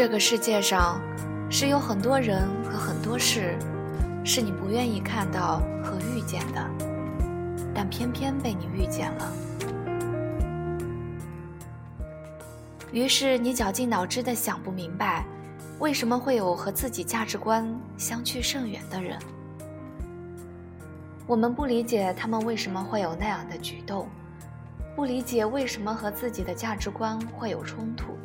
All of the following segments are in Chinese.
这个世界上是有很多人和很多事，是你不愿意看到和遇见的，但偏偏被你遇见了。于是你绞尽脑汁的想不明白，为什么会有和自己价值观相去甚远的人。我们不理解他们为什么会有那样的举动，不理解为什么和自己的价值观会有冲突。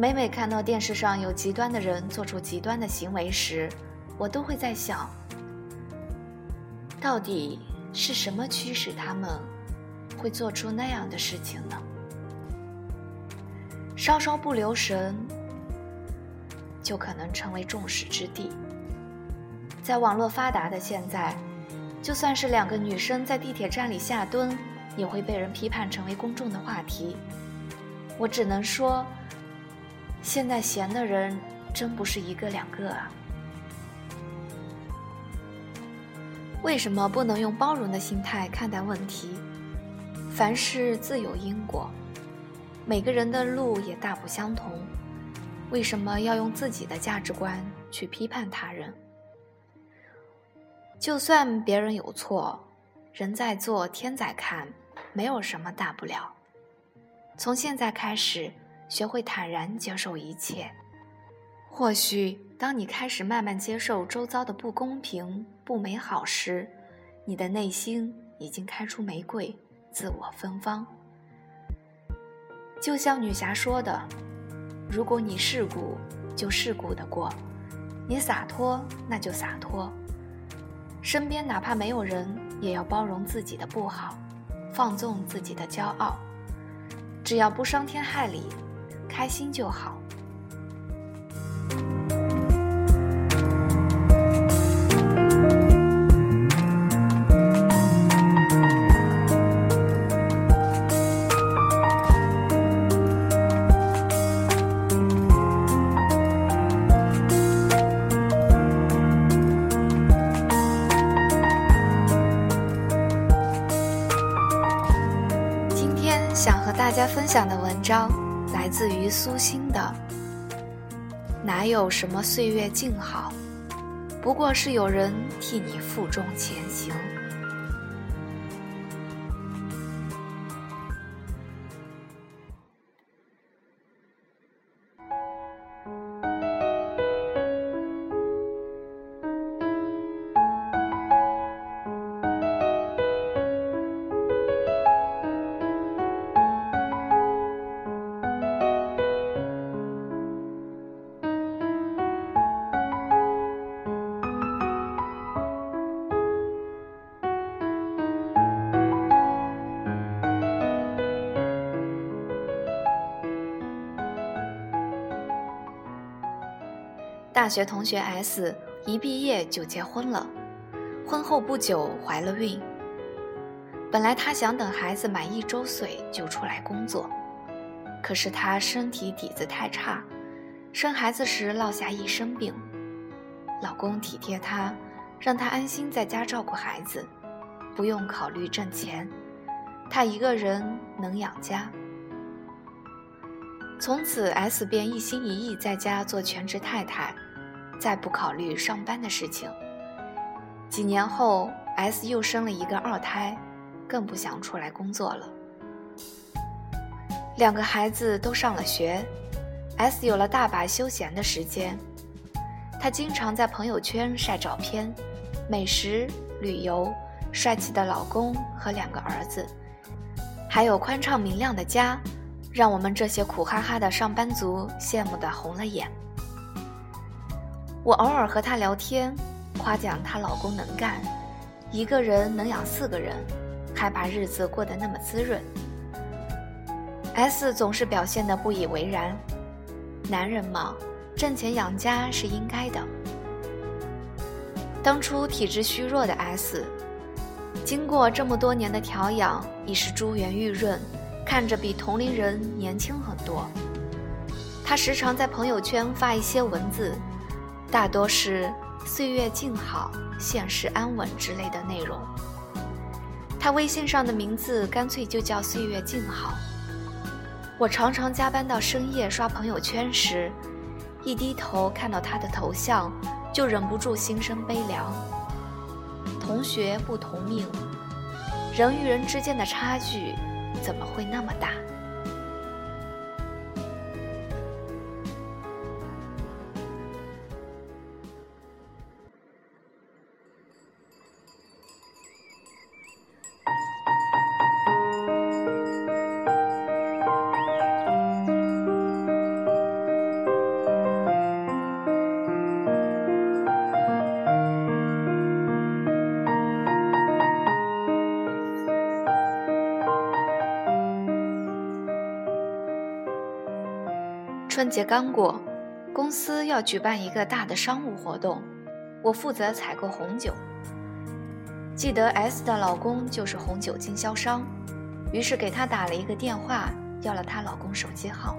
每每看到电视上有极端的人做出极端的行为时，我都会在想，到底是什么驱使他们会做出那样的事情呢？稍稍不留神，就可能成为众矢之的。在网络发达的现在，就算是两个女生在地铁站里下蹲，也会被人批判成为公众的话题。我只能说。现在闲的人真不是一个两个啊！为什么不能用包容的心态看待问题？凡事自有因果，每个人的路也大不相同。为什么要用自己的价值观去批判他人？就算别人有错，人在做天在看，没有什么大不了。从现在开始。学会坦然接受一切，或许当你开始慢慢接受周遭的不公平、不美好时，你的内心已经开出玫瑰，自我芬芳。就像女侠说的：“如果你世故，就世故的过；你洒脱，那就洒脱。身边哪怕没有人，也要包容自己的不好，放纵自己的骄傲，只要不伤天害理。”开心就好。今天想和大家分享的文章。自于苏欣的，哪有什么岁月静好，不过是有人替你负重前行。大学同学 S 一毕业就结婚了，婚后不久怀了孕。本来她想等孩子满一周岁就出来工作，可是她身体底子太差，生孩子时落下一身病。老公体贴她，让她安心在家照顾孩子，不用考虑挣钱，她一个人能养家。从此 S 便一心一意在家做全职太太。再不考虑上班的事情。几年后，S 又生了一个二胎，更不想出来工作了。两个孩子都上了学，S 有了大把休闲的时间。她经常在朋友圈晒照片，美食、旅游、帅气的老公和两个儿子，还有宽敞明亮的家，让我们这些苦哈哈的上班族羡慕的红了眼。我偶尔和她聊天，夸奖她老公能干，一个人能养四个人，还把日子过得那么滋润。S 总是表现得不以为然，男人嘛，挣钱养家是应该的。当初体质虚弱的 S，经过这么多年的调养，已是珠圆玉润，看着比同龄人年轻很多。她时常在朋友圈发一些文字。大多是岁月静好、现实安稳之类的内容。他微信上的名字干脆就叫岁月静好。我常常加班到深夜刷朋友圈时，一低头看到他的头像，就忍不住心生悲凉。同学不同命，人与人之间的差距怎么会那么大？节刚过，公司要举办一个大的商务活动，我负责采购红酒。记得 S 的老公就是红酒经销商，于是给他打了一个电话，要了她老公手机号。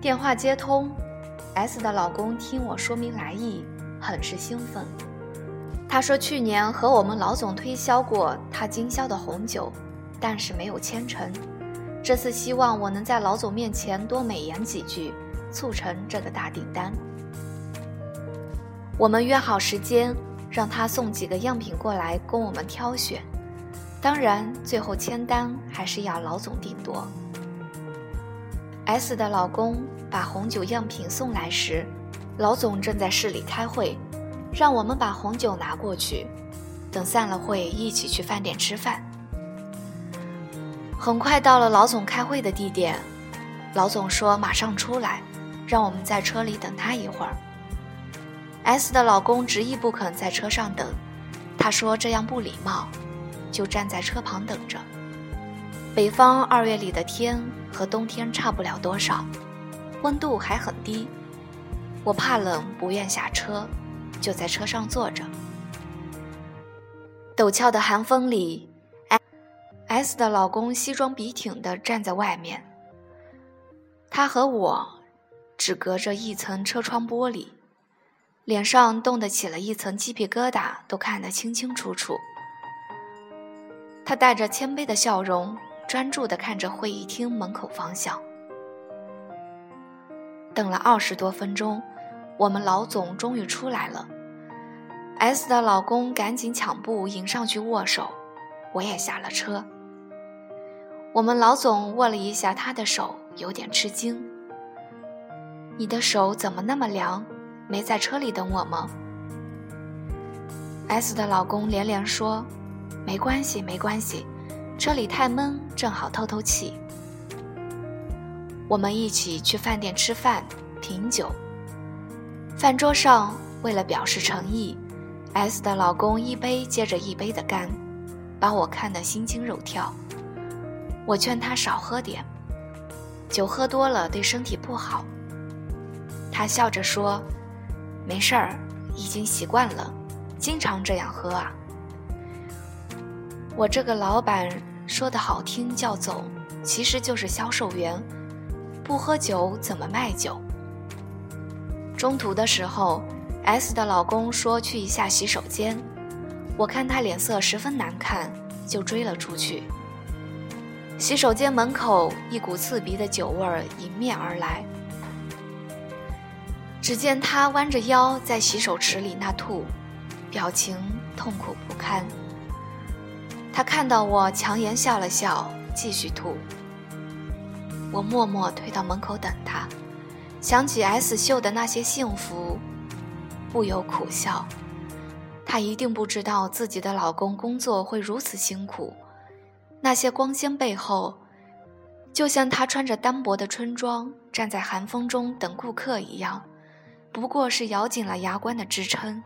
电话接通，S 的老公听我说明来意，很是兴奋。他说去年和我们老总推销过他经销的红酒，但是没有签成。这次希望我能在老总面前多美言几句，促成这个大订单。我们约好时间，让他送几个样品过来供我们挑选。当然，最后签单还是要老总定夺。S 的老公把红酒样品送来时，老总正在市里开会，让我们把红酒拿过去，等散了会一起去饭店吃饭。很快到了老总开会的地点，老总说马上出来，让我们在车里等他一会儿。S 的老公执意不肯在车上等，他说这样不礼貌，就站在车旁等着。北方二月里的天和冬天差不了多少，温度还很低，我怕冷不愿下车，就在车上坐着。陡峭的寒风里。S 的老公西装笔挺地站在外面，他和我只隔着一层车窗玻璃，脸上冻得起了一层鸡皮疙瘩，都看得清清楚楚。他带着谦卑的笑容，专注地看着会议厅门口方向。等了二十多分钟，我们老总终于出来了。S 的老公赶紧抢步迎上去握手，我也下了车。我们老总握了一下他的手，有点吃惊。你的手怎么那么凉？没在车里等我吗？S 的老公连连说：“没关系，没关系，车里太闷，正好透透气。”我们一起去饭店吃饭、品酒。饭桌上，为了表示诚意，S 的老公一杯接着一杯的干，把我看得心惊肉跳。我劝他少喝点，酒喝多了对身体不好。他笑着说：“没事儿，已经习惯了，经常这样喝啊。”我这个老板说的好听叫总，其实就是销售员，不喝酒怎么卖酒？中途的时候，S 的老公说去一下洗手间，我看他脸色十分难看，就追了出去。洗手间门口，一股刺鼻的酒味儿迎面而来。只见他弯着腰在洗手池里那吐，表情痛苦不堪。他看到我，强颜笑了笑，继续吐。我默默退到门口等他，想起 S 秀的那些幸福，不由苦笑。她一定不知道自己的老公工作会如此辛苦。那些光鲜背后，就像他穿着单薄的春装站在寒风中等顾客一样，不过是咬紧了牙关的支撑。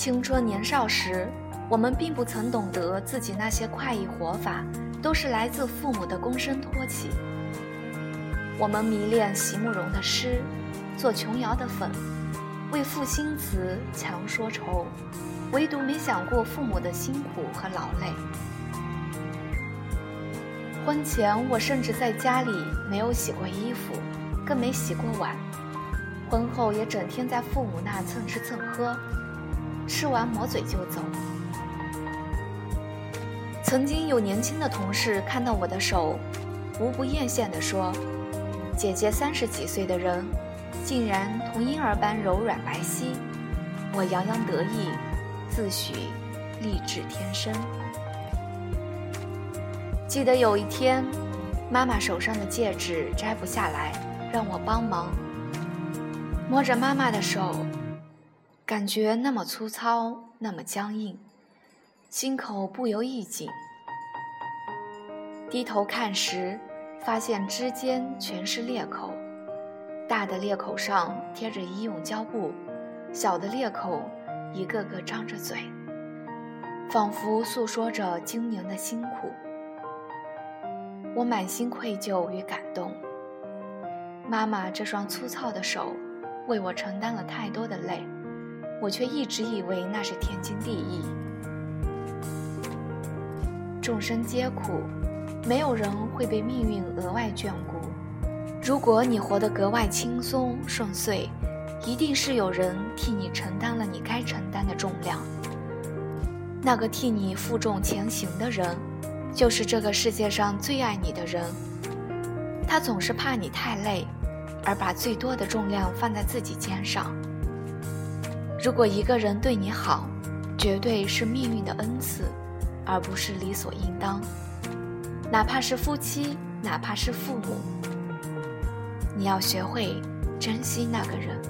青春年少时，我们并不曾懂得自己那些快意活法都是来自父母的躬身托起。我们迷恋席慕容的诗，做琼瑶的粉，为赋新词强说愁，唯独没想过父母的辛苦和劳累。婚前，我甚至在家里没有洗过衣服，更没洗过碗。婚后也整天在父母那蹭吃蹭喝，吃完抹嘴就走。曾经有年轻的同事看到我的手，无不艳羡地说：“姐姐三十几岁的人，竟然同婴儿般柔软白皙。”我洋洋得意，自诩丽质天生。记得有一天，妈妈手上的戒指摘不下来，让我帮忙。摸着妈妈的手，感觉那么粗糙，那么僵硬，心口不由一紧。低头看时，发现指尖全是裂口，大的裂口上贴着医用胶布，小的裂口一个个张着嘴，仿佛诉说着经营的辛苦。我满心愧疚与感动。妈妈这双粗糙的手，为我承担了太多的累，我却一直以为那是天经地义。众生皆苦，没有人会被命运额外眷顾。如果你活得格外轻松顺遂，一定是有人替你承担了你该承担的重量。那个替你负重前行的人。就是这个世界上最爱你的人，他总是怕你太累，而把最多的重量放在自己肩上。如果一个人对你好，绝对是命运的恩赐，而不是理所应当。哪怕是夫妻，哪怕是父母，你要学会珍惜那个人。